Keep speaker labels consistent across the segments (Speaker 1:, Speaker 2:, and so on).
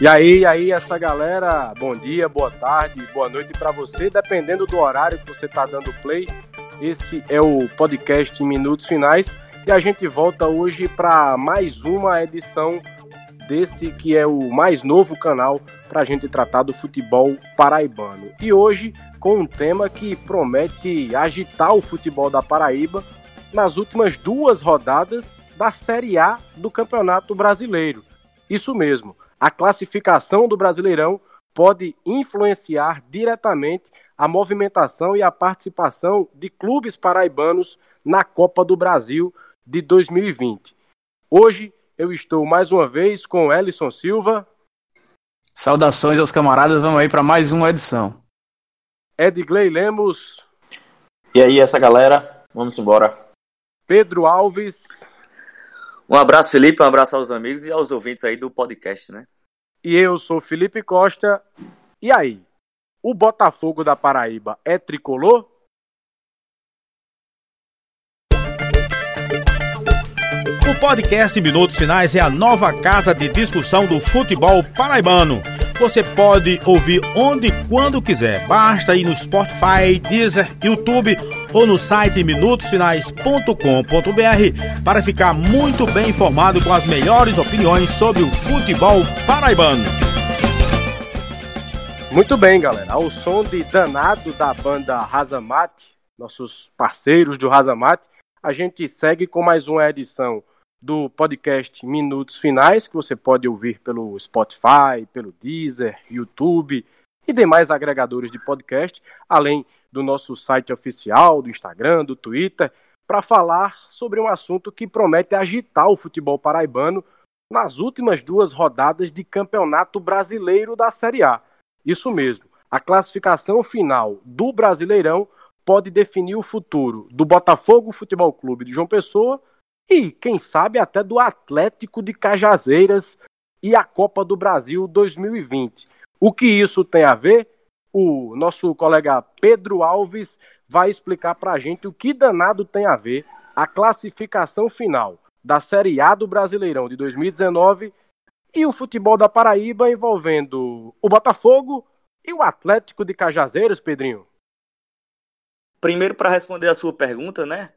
Speaker 1: E aí, aí, essa galera, bom dia, boa tarde, boa noite para você, dependendo do horário que você está dando play. Esse é o podcast Minutos Finais e a gente volta hoje para mais uma edição desse que é o mais novo canal para a gente tratar do futebol paraibano. E hoje com um tema que promete agitar o futebol da Paraíba nas últimas duas rodadas da Série A do Campeonato Brasileiro. Isso mesmo a classificação do Brasileirão pode influenciar diretamente a movimentação e a participação de clubes paraibanos na Copa do Brasil de 2020. Hoje eu estou mais uma vez com Ellison Silva.
Speaker 2: Saudações aos camaradas, vamos aí para mais uma edição.
Speaker 1: Edgley Lemos.
Speaker 3: E aí, essa galera, vamos embora.
Speaker 1: Pedro Alves.
Speaker 3: Um abraço, Felipe, um abraço aos amigos e aos ouvintes aí do podcast, né?
Speaker 1: E eu sou Felipe Costa. E aí, o Botafogo da Paraíba é tricolor?
Speaker 4: O podcast Minutos Finais é a nova casa de discussão do futebol paraibano você pode ouvir onde e quando quiser. Basta ir no Spotify, Deezer, YouTube ou no site minutosfinais.com.br para ficar muito bem informado com as melhores opiniões sobre o futebol paraibano.
Speaker 1: Muito bem, galera. Ao som de Danado da banda Razamate, nossos parceiros do Razamate, a gente segue com mais uma edição do podcast Minutos Finais, que você pode ouvir pelo Spotify, pelo Deezer, YouTube e demais agregadores de podcast, além do nosso site oficial, do Instagram, do Twitter, para falar sobre um assunto que promete agitar o futebol paraibano nas últimas duas rodadas de Campeonato Brasileiro da Série A. Isso mesmo, a classificação final do Brasileirão pode definir o futuro do Botafogo Futebol Clube de João Pessoa e, quem sabe, até do Atlético de Cajazeiras e a Copa do Brasil 2020. O que isso tem a ver? O nosso colega Pedro Alves vai explicar para a gente o que danado tem a ver a classificação final da Série A do Brasileirão de 2019 e o futebol da Paraíba envolvendo o Botafogo e o Atlético de Cajazeiras, Pedrinho.
Speaker 3: Primeiro, para responder a sua pergunta, né?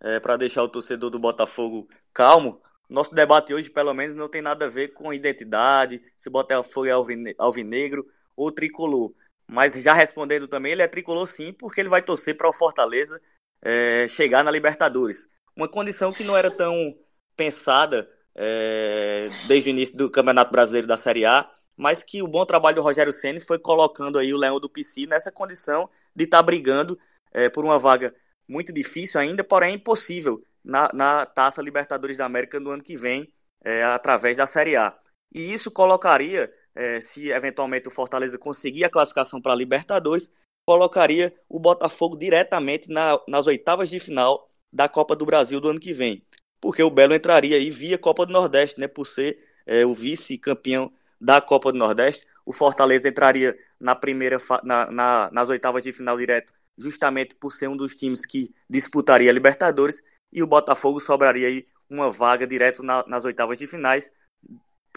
Speaker 3: É, para deixar o torcedor do Botafogo calmo. Nosso debate hoje, pelo menos, não tem nada a ver com identidade, se o Botafogo é alvinegro ou tricolor. Mas já respondendo também, ele é tricolor sim, porque ele vai torcer para o Fortaleza é, chegar na Libertadores. Uma condição que não era tão pensada é, desde o início do Campeonato Brasileiro da Série A, mas que o bom trabalho do Rogério Ceni foi colocando aí o Leão do PC nessa condição de estar tá brigando é, por uma vaga muito difícil ainda, porém impossível na, na Taça Libertadores da América no ano que vem, é, através da Série A. E isso colocaria, é, se eventualmente o Fortaleza conseguir a classificação para a Libertadores, colocaria o Botafogo diretamente na, nas oitavas de final da Copa do Brasil do ano que vem. Porque o Belo entraria aí via Copa do Nordeste, né, por ser é, o vice-campeão da Copa do Nordeste. O Fortaleza entraria na primeira na, na, nas oitavas de final direto justamente por ser um dos times que disputaria a Libertadores, e o Botafogo sobraria aí uma vaga direto na, nas oitavas de finais,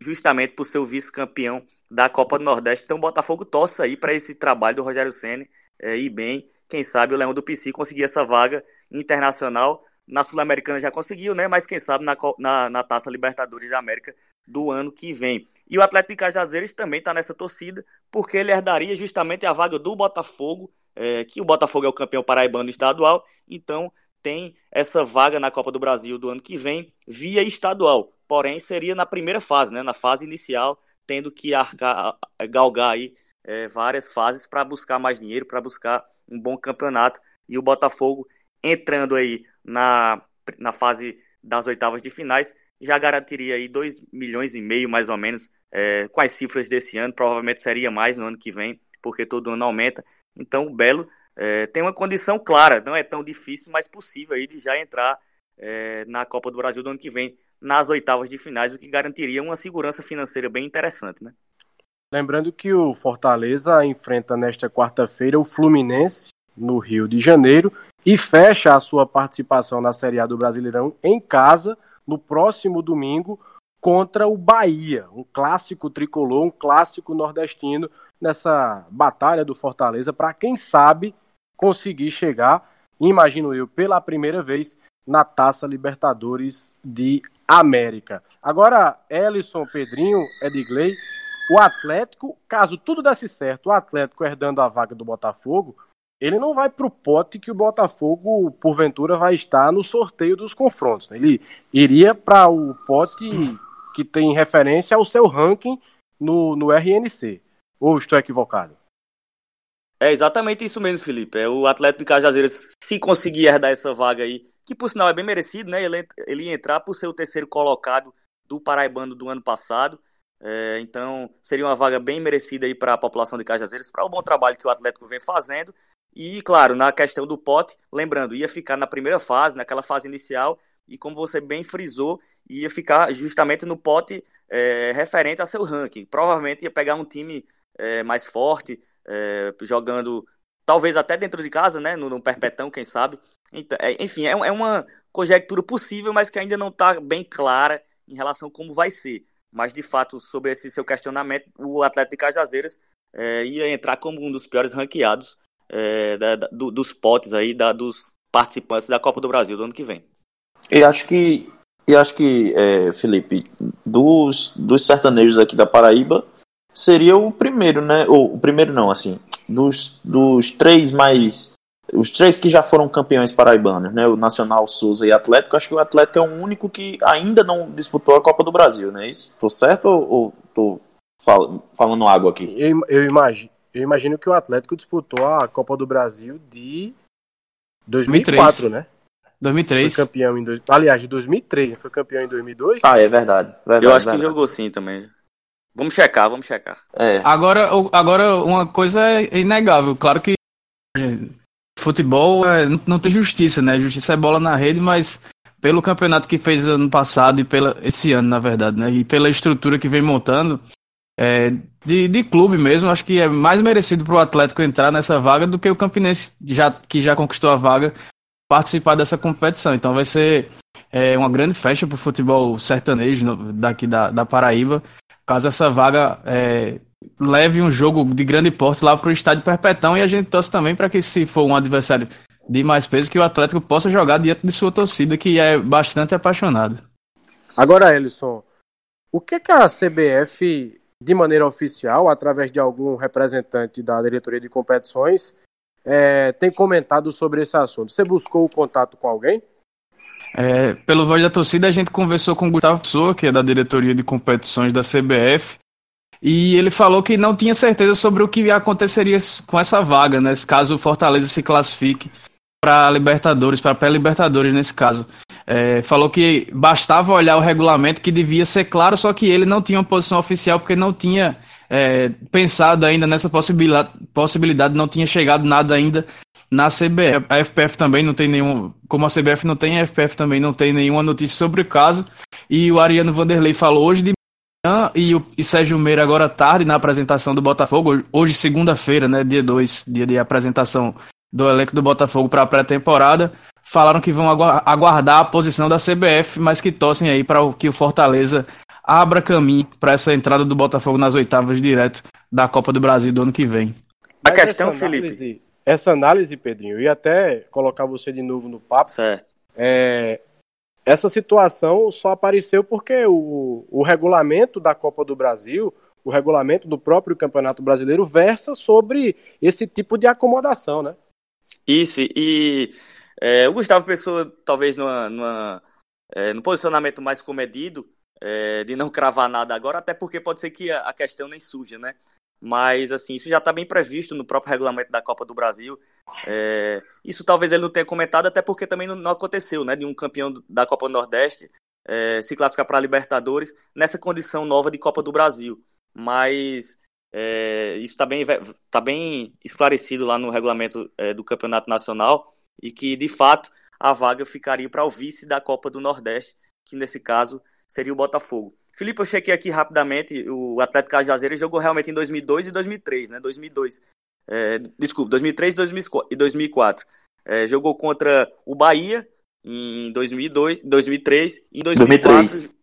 Speaker 3: justamente por ser o vice-campeão da Copa do Nordeste. Então o Botafogo torce aí para esse trabalho do Rogério Ceni é, ir bem. Quem sabe o Leão do PC conseguir essa vaga internacional. Na Sul-Americana já conseguiu, né? Mas quem sabe na, na, na Taça Libertadores da América do ano que vem. E o Atlético de Cajazeiras também está nessa torcida, porque ele herdaria justamente a vaga do Botafogo é, que o Botafogo é o campeão paraibano estadual, então tem essa vaga na Copa do Brasil do ano que vem via estadual. Porém, seria na primeira fase, né, na fase inicial, tendo que arcar, galgar aí, é, várias fases para buscar mais dinheiro, para buscar um bom campeonato. E o Botafogo entrando aí na, na fase das oitavas de finais já garantiria aí 2 milhões e meio, mais ou menos, é, com as cifras desse ano. Provavelmente seria mais no ano que vem, porque todo ano aumenta. Então o Belo é, tem uma condição clara, não é tão difícil, mas possível aí de já entrar é, na Copa do Brasil do ano que vem, nas oitavas de finais, o que garantiria uma segurança financeira bem interessante, né?
Speaker 1: Lembrando que o Fortaleza enfrenta nesta quarta-feira o Fluminense no Rio de Janeiro e fecha a sua participação na Série A do Brasileirão em casa no próximo domingo contra o Bahia, um clássico tricolor, um clássico nordestino nessa batalha do Fortaleza para quem sabe conseguir chegar, imagino eu, pela primeira vez na Taça Libertadores de América. Agora, Ellison, Pedrinho, Edgley, o Atlético, caso tudo desse certo, o Atlético herdando a vaga do Botafogo, ele não vai para o pote que o Botafogo, porventura, vai estar no sorteio dos confrontos. Ele iria para o pote que tem referência ao seu ranking no, no RNC. Ou estou equivocado?
Speaker 3: É exatamente isso mesmo, Felipe. É o Atlético de Cajazeiras, se conseguir herdar essa vaga aí, que por sinal é bem merecido, né? Ele, ele ia entrar por ser o terceiro colocado do Paraibano do ano passado. É, então, seria uma vaga bem merecida aí para a população de Cajazeiras, para o bom trabalho que o Atlético vem fazendo. E, claro, na questão do pote, lembrando, ia ficar na primeira fase, naquela fase inicial, e como você bem frisou, ia ficar justamente no pote é, referente a seu ranking. Provavelmente ia pegar um time é, mais forte, é, jogando talvez até dentro de casa, né, no, no Perpetão, quem sabe. Então, é, enfim, é, é, uma conjectura possível, mas que ainda não está bem clara em relação a como vai ser. Mas, de fato, sobre esse seu questionamento, o Atlético de Cajazeiras é, ia entrar como um dos piores ranqueados é, da, da, do, dos potes aí, da, dos participantes da Copa do Brasil do ano que vem.
Speaker 5: E acho que, e acho que é, Felipe, dos, dos sertanejos aqui da Paraíba, seria o primeiro, né? Ou o primeiro não, assim, dos, dos três mais. Os três que já foram campeões paraibanos, né? O Nacional, Souza e Atlético. Acho que o Atlético é o único que ainda não disputou a Copa do Brasil, não é isso? Tô certo ou, ou tô fal falando água aqui?
Speaker 1: Eu, eu, imagino, eu imagino que o Atlético disputou a Copa do Brasil de 2004, 2003. né?
Speaker 2: 2003.
Speaker 1: Foi campeão em. dois Aliás, de 2003, foi campeão em 2002?
Speaker 5: Ah, é verdade. verdade
Speaker 3: eu acho
Speaker 5: verdade.
Speaker 3: que jogou sim também. Vamos checar, vamos checar.
Speaker 2: É. Agora, agora, uma coisa é inegável. Claro que futebol é, não tem justiça, né? Justiça é bola na rede, mas pelo campeonato que fez ano passado e pela esse ano, na verdade, né? E pela estrutura que vem montando, é, de, de clube mesmo, acho que é mais merecido para o Atlético entrar nessa vaga do que o Campinense, já, que já conquistou a vaga, participar dessa competição. Então vai ser é, uma grande festa para o futebol sertanejo daqui da, da Paraíba caso essa vaga é, leve um jogo de grande porte lá para o estádio Perpetão e a gente torce também para que, se for um adversário de mais peso, que o Atlético possa jogar diante de sua torcida, que é bastante apaixonada.
Speaker 1: Agora, Ellison, o que, que a CBF, de maneira oficial, através de algum representante da diretoria de competições, é, tem comentado sobre esse assunto? Você buscou o contato com alguém?
Speaker 2: É, pelo voz da torcida, a gente conversou com o Gustavo Pessoa, que é da diretoria de competições da CBF, e ele falou que não tinha certeza sobre o que aconteceria com essa vaga, né? Caso o Fortaleza se classifique para Libertadores, para pré-Libertadores nesse caso. É, falou que bastava olhar o regulamento que devia ser claro, só que ele não tinha uma posição oficial porque não tinha é, pensado ainda nessa possibilidade, possibilidade, não tinha chegado nada ainda na CBF. A FPF também não tem nenhum. Como a CBF não tem, a FPF também não tem nenhuma notícia sobre o caso. E o Ariano Vanderlei falou hoje de manhã e o e Sérgio Meira agora tarde na apresentação do Botafogo. Hoje, segunda-feira, né? Dia 2, dia de apresentação do elenco do Botafogo para a pré-temporada. Falaram que vão aguardar a posição da CBF, mas que torcem aí para que o Fortaleza abra caminho para essa entrada do Botafogo nas oitavas direto da Copa do Brasil do ano que vem.
Speaker 3: A questão, Felipe
Speaker 1: essa análise, Pedrinho, e até colocar você de novo no papo.
Speaker 3: Certo.
Speaker 1: É, essa situação só apareceu porque o, o regulamento da Copa do Brasil, o regulamento do próprio Campeonato Brasileiro, versa sobre esse tipo de acomodação, né?
Speaker 3: Isso, e é, o Gustavo Pessoa, talvez numa, numa é, no posicionamento mais comedido, é, de não cravar nada agora, até porque pode ser que a, a questão nem surja, né? Mas, assim, isso já está bem previsto no próprio regulamento da Copa do Brasil. É, isso talvez ele não tenha comentado, até porque também não, não aconteceu, né? De um campeão da Copa do Nordeste é, se classificar para a Libertadores nessa condição nova de Copa do Brasil. Mas é, isso está bem, tá bem esclarecido lá no regulamento é, do Campeonato Nacional e que, de fato, a vaga ficaria para o vice da Copa do Nordeste, que nesse caso seria o Botafogo. Felipe, eu chequei aqui rapidamente, o Atlético Cajazeiras jogou realmente em 2002 e 2003, né? 2002. É, desculpa, 2003 e 2004. É, jogou contra o Bahia em 2002, 2003 e em 2004. 2003.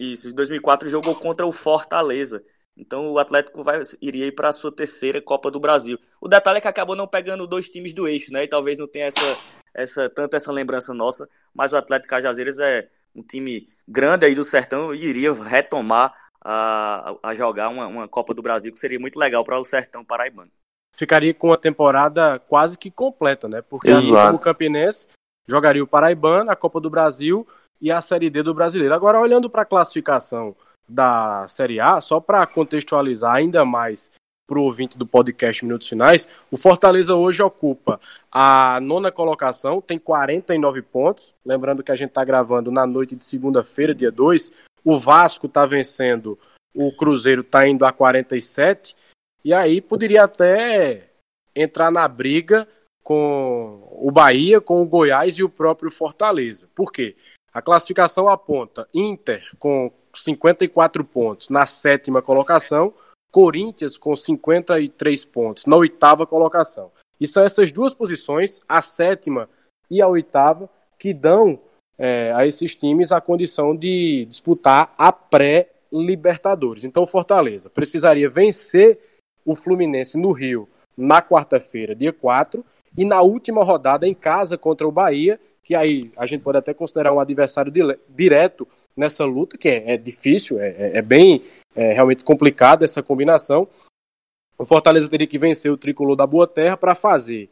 Speaker 3: Isso, em 2004 jogou contra o Fortaleza. Então o Atlético vai, iria ir para a sua terceira Copa do Brasil. O detalhe é que acabou não pegando dois times do eixo, né? E talvez não tenha essa, essa tanto essa lembrança nossa, mas o Atlético Cajazeiras é um time grande aí do Sertão iria retomar a, a jogar uma, uma Copa do Brasil, que seria muito legal para o Sertão paraibano.
Speaker 1: Ficaria com uma temporada quase que completa, né? Porque assim o Campinense jogaria o Paraibano, a Copa do Brasil e a Série D do Brasileiro. Agora, olhando para a classificação da Série A, só para contextualizar ainda mais para o ouvinte do podcast Minutos Finais, o Fortaleza hoje ocupa a nona colocação, tem 49 pontos. Lembrando que a gente está gravando na noite de segunda-feira, dia 2. O Vasco está vencendo, o Cruzeiro está indo a 47. E aí poderia até entrar na briga com o Bahia, com o Goiás e o próprio Fortaleza. Por quê? A classificação aponta Inter com 54 pontos na sétima colocação, Corinthians com 53 pontos na oitava colocação. E são essas duas posições, a sétima e a oitava, que dão é, a esses times a condição de disputar a pré-Libertadores. Então, Fortaleza precisaria vencer o Fluminense no Rio na quarta-feira, dia 4, e na última rodada em casa contra o Bahia, que aí a gente pode até considerar um adversário direto nessa luta, que é, é difícil, é, é, é bem é, realmente complicada essa combinação. O Fortaleza teria que vencer o tricolor da Boa Terra para fazer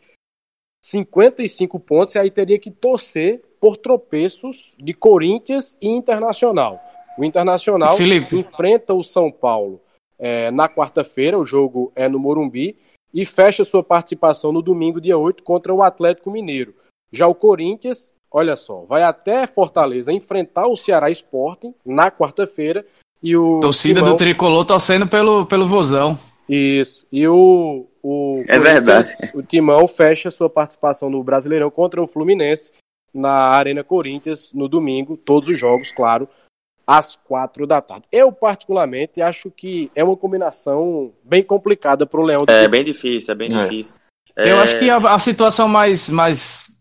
Speaker 1: 55 pontos e aí teria que torcer por tropeços de Corinthians e Internacional. O Internacional Felipe. enfrenta o São Paulo é, na quarta-feira, o jogo é no Morumbi, e fecha sua participação no domingo, dia 8, contra o Atlético Mineiro. Já o Corinthians, olha só, vai até Fortaleza enfrentar o Ceará Sporting na quarta-feira. E o
Speaker 2: Torcida Timão... do Tricolor torcendo pelo, pelo Vozão.
Speaker 1: Isso. E o, o
Speaker 3: é verdade.
Speaker 1: O Timão fecha sua participação no Brasileirão contra o Fluminense na Arena Corinthians no domingo, todos os jogos, claro, às quatro da tarde. Eu, particularmente, acho que é uma combinação bem complicada para o Leão.
Speaker 3: É bem difícil, é bem é. difícil.
Speaker 2: Eu é... acho que a, a, situação mais, mais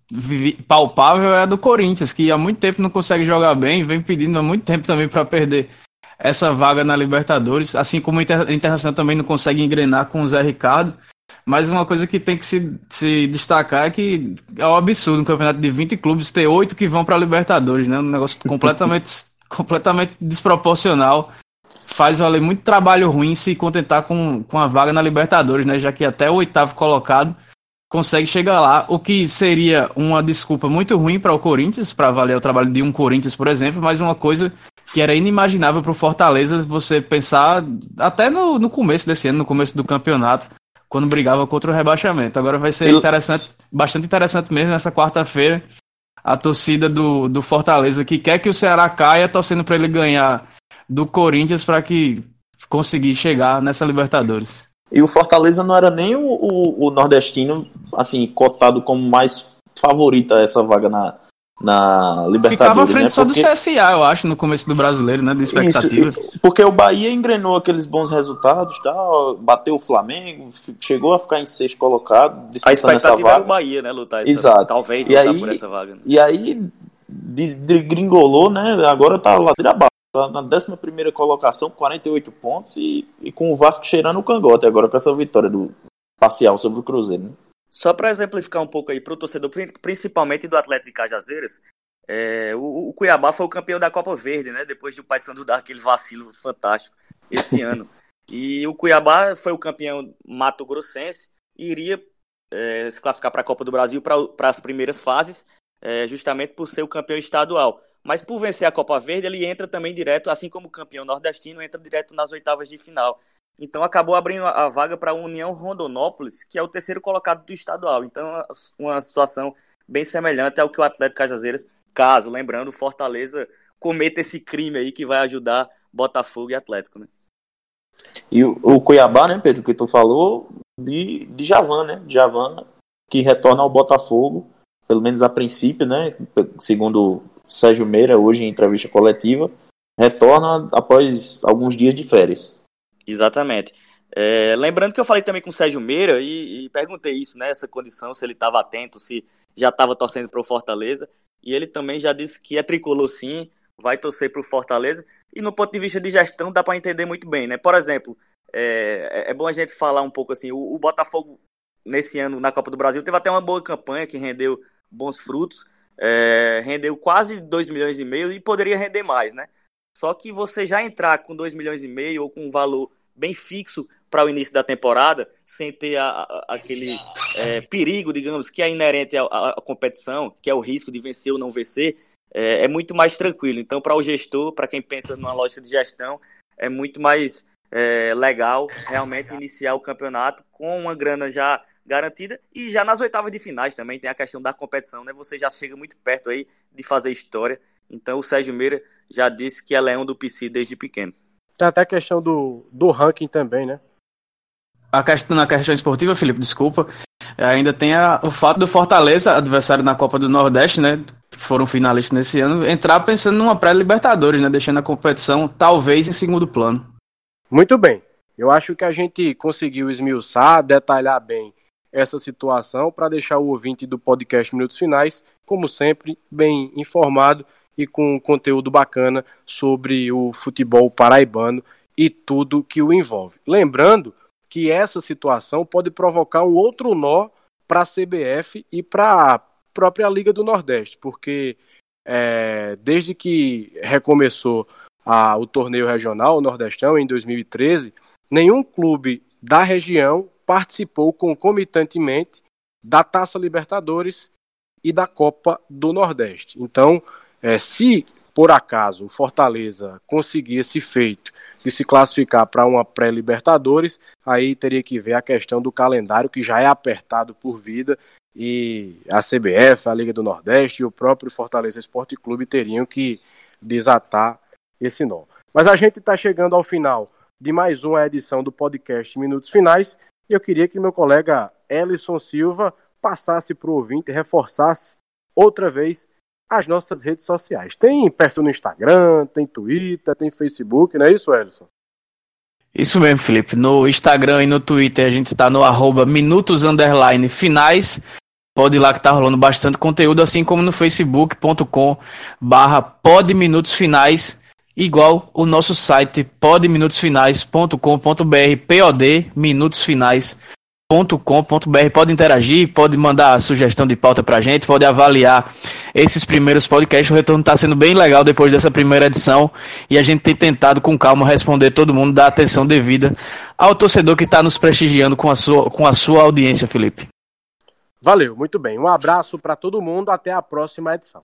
Speaker 2: palpável é a do Corinthians, que há muito tempo não consegue jogar bem, vem pedindo há muito tempo também para perder essa vaga na Libertadores, assim como o Inter Internacional também não consegue engrenar com o Zé Ricardo. Mas uma coisa que tem que se, se destacar é que é um absurdo um campeonato de 20 clubes ter oito que vão para a Libertadores, né? Um negócio completamente completamente desproporcional. Faz valer muito trabalho ruim se contentar com, com a vaga na Libertadores, né? Já que até o oitavo colocado consegue chegar lá, o que seria uma desculpa muito ruim para o Corinthians, para valer o trabalho de um Corinthians, por exemplo, mas uma coisa que era inimaginável para o Fortaleza você pensar até no, no começo desse ano, no começo do campeonato, quando brigava contra o rebaixamento. Agora vai ser interessante, bastante interessante mesmo nessa quarta-feira a torcida do, do Fortaleza que quer que o Ceará caia, torcendo para ele ganhar do Corinthians para que conseguir chegar nessa Libertadores.
Speaker 5: E o Fortaleza não era nem o, o, o nordestino, assim, cotado como mais favorita essa vaga na, na Libertadores. Ficava à
Speaker 2: frente
Speaker 5: né?
Speaker 2: só porque... do CSA, eu acho, no começo do brasileiro, né? De expectativas.
Speaker 5: Isso, porque o Bahia engrenou aqueles bons resultados, tá? bateu o Flamengo, chegou a ficar em sexto colocado.
Speaker 3: A expectativa era o Bahia, né? Lutar essa,
Speaker 5: Exato.
Speaker 3: Talvez
Speaker 5: e lutar aí, por essa vaga. Né? E aí desgringolou, né? Agora tá lá de abaixo. Tá na 11 colocação, 48 pontos e, e com o Vasco cheirando o cangote agora com essa vitória do parcial sobre o Cruzeiro. Né?
Speaker 3: Só para exemplificar um pouco aí para o torcedor, principalmente do Atlético de Cajazeiras, é, o, o, Cuiabá foi o campeão da Copa Verde, né? Depois de o Paysandu dar aquele vacilo fantástico esse ano. E o Cuiabá foi o campeão Mato Grossense e iria é, se classificar para a Copa do Brasil para as primeiras fases, é, justamente por ser o campeão estadual. Mas por vencer a Copa Verde, ele entra também direto, assim como o campeão nordestino, entra direto nas oitavas de final. Então acabou abrindo a vaga para a União Rondonópolis, que é o terceiro colocado do estadual. Então uma situação bem semelhante ao que o Atlético Cajazeiras, caso, lembrando, Fortaleza cometa esse crime aí que vai ajudar Botafogo e Atlético, né?
Speaker 5: E o, o Cuiabá, né, Pedro, que tu falou, de, de Javan, né? Javan, que retorna ao Botafogo, pelo menos a princípio, né? Segundo Sérgio Meira, hoje em entrevista coletiva, retorna após alguns dias de férias.
Speaker 3: Exatamente. É, lembrando que eu falei também com o Sérgio Meira e, e perguntei isso, né? Essa condição, se ele estava atento, se já estava torcendo para o Fortaleza. E ele também já disse que é tricolor sim. vai torcer para o Fortaleza. E no ponto de vista de gestão, dá para entender muito bem, né? Por exemplo, é, é, bom a gente falar um pouco assim: o, o, Botafogo, nesse ano na Copa do Brasil, teve até uma boa campanha que rendeu bons frutos, é, rendeu quase 2 milhões e meio e poderia render mais, né? Só que você já entrar com 2 milhões e meio ou com um valor bem fixo para o início da temporada, sem ter a, a, aquele é, perigo, digamos, que é inerente à, à, competição, que é o risco de vencer ou não vencer, é, é muito mais tranquilo. Então, para o gestor, para quem pensa numa lógica de gestão, é muito mais é, legal realmente iniciar o campeonato com uma grana já garantida e já nas oitavas de finais também tem a questão da competição, né? Você já chega muito perto aí de fazer história. Então o Sérgio Meira já disse que é leão do PC desde pequeno.
Speaker 1: Tem até a questão do, do ranking também, né?
Speaker 2: A questão, na questão esportiva, Felipe, desculpa. Ainda tem a, o fato do Fortaleza, adversário na Copa do Nordeste, né? Foram finalistas nesse ano, entrar pensando numa pré-Libertadores, né? Deixando a competição talvez em segundo plano.
Speaker 1: Muito bem. Eu acho que a gente conseguiu esmiuçar, detalhar bem essa situação para deixar o ouvinte do podcast Minutos Finais, como sempre, bem informado e com conteúdo bacana sobre o futebol paraibano e tudo que o envolve. Lembrando que essa situação pode provocar um outro nó para a CBF e para a própria Liga do Nordeste, porque é, desde que recomeçou a, o torneio regional, o Nordestão, em 2013, nenhum clube da região participou concomitantemente da Taça Libertadores e da Copa do Nordeste. Então, é, se por acaso o Fortaleza conseguir esse feito de se classificar para uma pré-Libertadores, aí teria que ver a questão do calendário que já é apertado por vida e a CBF, a Liga do Nordeste e o próprio Fortaleza Esporte Clube teriam que desatar esse nó. Mas a gente está chegando ao final de mais uma edição do podcast Minutos Finais e eu queria que meu colega Ellison Silva passasse para o ouvinte, reforçasse outra vez as nossas redes sociais. Tem perfil no Instagram, tem Twitter, tem Facebook, não é isso, Ellison?
Speaker 2: Isso mesmo, Felipe. No Instagram e no Twitter a gente está no arroba minutos underline finais. Pode ir lá que tá rolando bastante conteúdo, assim como no facebook.com barra finais, igual o nosso site podminutosfinais.com.br, pod minutos finais com.br pode interagir, pode mandar sugestão de pauta pra gente, pode avaliar esses primeiros podcasts. O retorno está sendo bem legal depois dessa primeira edição e a gente tem tentado com calma responder todo mundo, dar atenção devida ao torcedor que está nos prestigiando com a sua, com a sua audiência, Felipe.
Speaker 1: Valeu, muito bem. Um abraço para todo mundo, até a próxima edição.